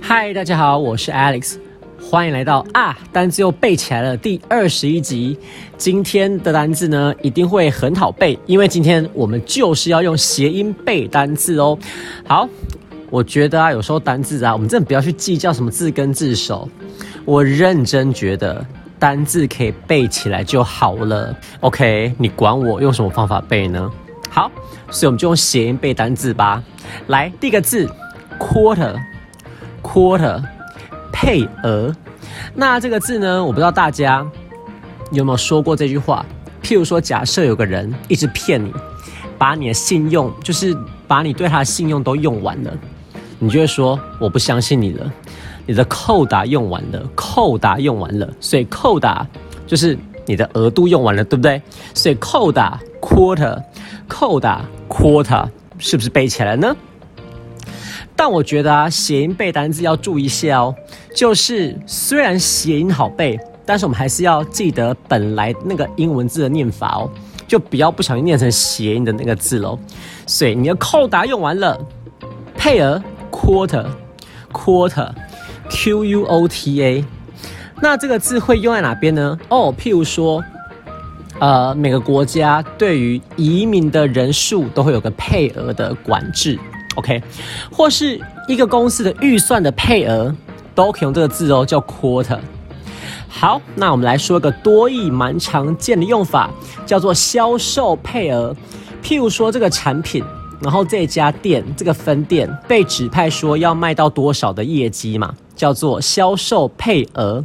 嗨，大家好，我是 Alex，欢迎来到啊单字又背起来了第二十一集。今天的单字呢一定会很好背，因为今天我们就是要用谐音背单字哦。好，我觉得啊有时候单字啊，我们真的不要去计较什么字根字首，我认真觉得单字可以背起来就好了。OK，你管我用什么方法背呢？好，所以我们就用谐音背单字吧。来，第一个字 quarter。quarter 配额，那这个字呢？我不知道大家有没有说过这句话。譬如说，假设有个人一直骗你，把你的信用，就是把你对他的信用都用完了，你就会说我不相信你了。你的扣打用完了，扣打用完了，所以扣打就是你的额度用完了，对不对？所以扣打 quarter，扣打 quarter 是不是背起来呢？但我觉得啊，谐音背单词要注意一下哦。就是虽然谐音好背，但是我们还是要记得本来那个英文字的念法哦，就不要不小心念成谐音的那个字喽。所以你的扣打用完了，配额 quarter quarter q u o t a，那这个字会用在哪边呢？哦，譬如说，呃，每个国家对于移民的人数都会有个配额的管制。OK，或是一个公司的预算的配额，都可以用这个字哦，叫 quarter。好，那我们来说一个多义蛮常见的用法，叫做销售配额。譬如说这个产品，然后这家店这个分店被指派说要卖到多少的业绩嘛，叫做销售配额，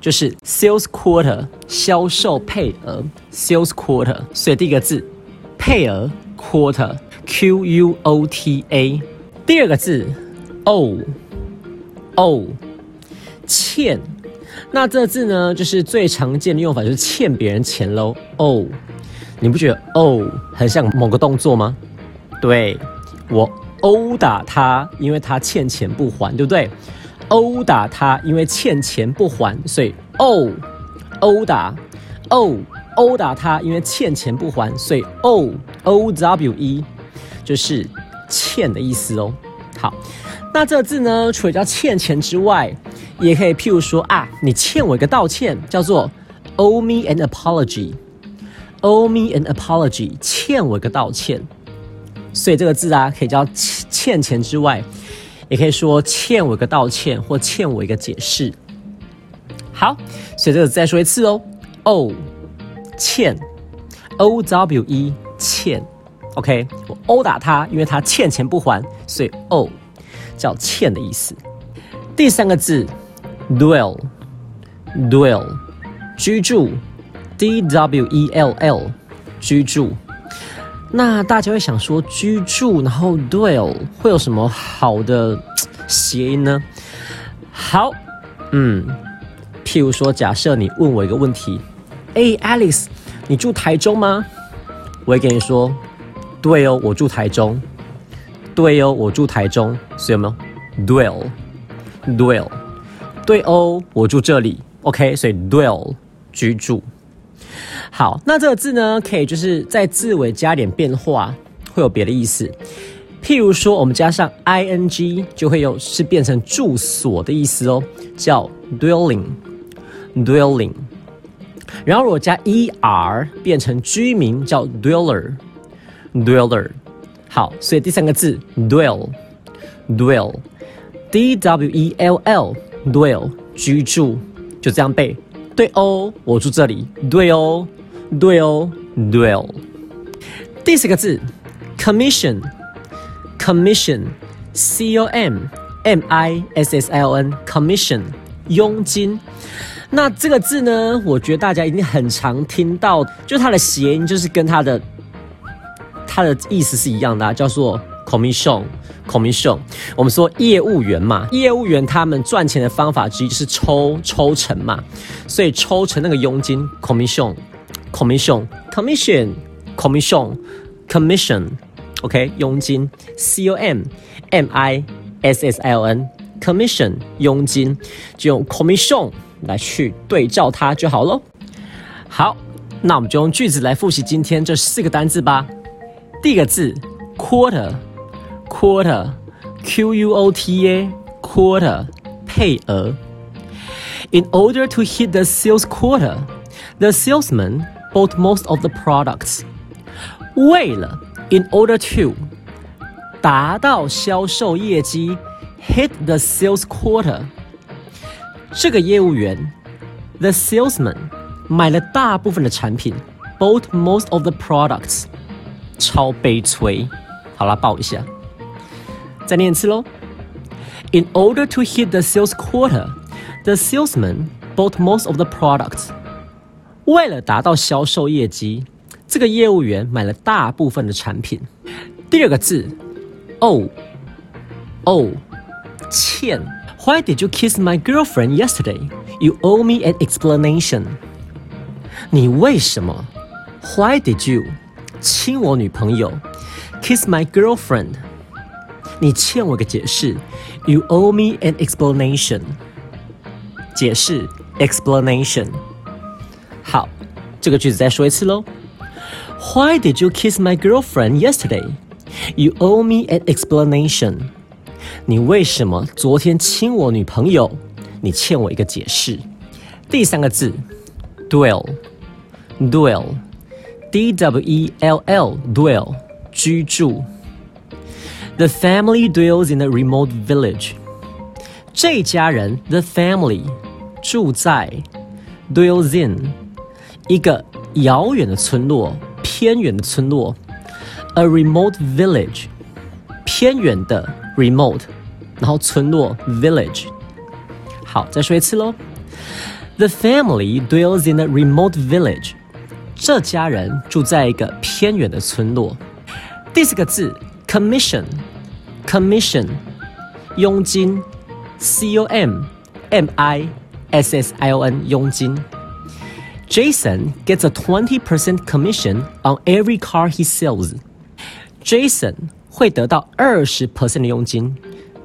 就是 sales quarter，销售配额 sales quarter。所以第一个字配额 quarter。Q U O T A，第二个字，O，O，欠，那这字呢，就是最常见的用法，就是欠别人钱喽。O，你不觉得 O 很像某个动作吗？对，我殴打他，因为他欠钱不还，对不对？殴打他，因为欠钱不还，所以 O，殴打，O，殴打他，因为欠钱不还，所以 O O W E。就是欠的意思哦。好，那这个字呢，除了叫欠钱之外，也可以譬如说啊，你欠我一个道歉，叫做 owe me an apology。owe me an apology，欠我一个道歉。所以这个字啊，可以叫欠钱之外，也可以说欠我一个道歉，或欠我一个解释。好，所以这个再说一次哦。，O，欠，o w e 欠。OK，我殴打他，因为他欠钱不还，所以 O 叫欠的意思。第三个字，dwell，dwell，居住，D W E L L，居住。那大家会想说，居住然后 dwell 会有什么好的谐音呢？好，嗯，譬如说，假设你问我一个问题，哎，Alice，你住台中吗？我会跟你说。对哦，我住台中。对哦，我住台中，所以有没有？dwell，dwell。对哦，我住这里。OK，所以 dwell 居住。好，那这个字呢，可以就是在字尾加点变化，会有别的意思。譬如说，我们加上 ing，就会有是变成住所的意思哦，叫 dwelling，dwelling。然后如果加 er，变成居民，叫 dweller。Dweller，好，所以第三个字 dwell，dwell，D W E L L，dwell，居住，就这样背。对哦，我住这里。对哦，对哦对哦。第四个字 commission，commission，C O M M I S S L N，commission，佣金。那这个字呢，我觉得大家一定很常听到，就它的谐音就是跟它的。它的意思是一样的，叫做 commission commission。我们说业务员嘛，业务员他们赚钱的方法之一是抽抽成嘛，所以抽成那个佣金 commission，commission，commission，commission，OK，佣金 C O M M I S S L N，commission，佣金就用 commission 来去对照它就好喽。好，那我们就用句子来复习今天这四个单字吧。第一个字 quarter ，quarter，quarter，q u o t a，quarter，配额。In order to hit the sales quota, the salesman bought most of the products. 为了，in order to 达到销售业绩，hit the sales quota，这个业务员，the salesman 买了大部分的产品，bought most of the products，超悲催。好了，抱一下， 再念一次喽。In order to hit the sales quota, the salesman bought most of the products. 为了达到销售业绩，这个业务员买了大部分的产品。第二个字，o o 欠。Why did you kiss my girlfriend yesterday? You owe me an explanation. 你为什么？Why did you 亲我女朋友？Kiss my girlfriend. 你欠我个解释。You owe me an explanation. 解释 explanation。好，这个句子再说一次喽。Why did you kiss my girlfriend yesterday? You owe me an explanation. 你为什么昨天亲我女朋友？你欠我一个解释。第三个字，dwell，dwell，d w e l l，dwell，居住。 The family dwells in a remote village. 这家人，the family，住在 dwells in。一个遥远的村落，偏远的村落，a remote village，偏远的 remote，然后村落 village。好，再说一次喽。The family dwells in a remote village。这家人住在一个偏远的村落。第四个字 ，commission，commission，佣金，c o m m i s s i o n，佣金。Jason gets a 20% commission on every car he sells. Jason 会得到二十 percent 的佣金。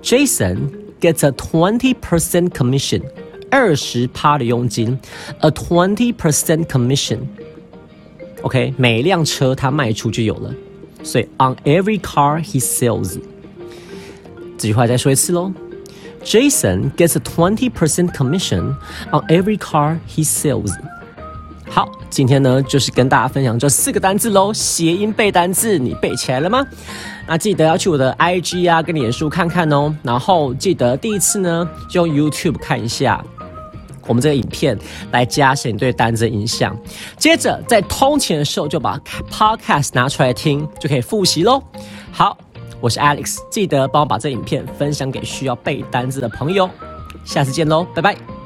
Jason gets a 20% commission，二十趴的佣金，a 20% commission。OK，每辆车他卖出就有了，所以 on every car he sells。 这句话再说一次喽。Jason gets a 20% commission on every car he sells. 好，今天呢就是跟大家分享这四个单字喽。谐音背单字，你背起来了吗？那记得要去我的 IG 啊，跟脸书看看哦。然后记得第一次呢，就用 YouTube 看一下我们这个影片，来加深你对单字的印象。接着在通勤的时候，就把 Podcast 拿出来听，就可以复习喽。好，我是 Alex，记得帮我把这影片分享给需要背单词的朋友。下次见喽，拜拜。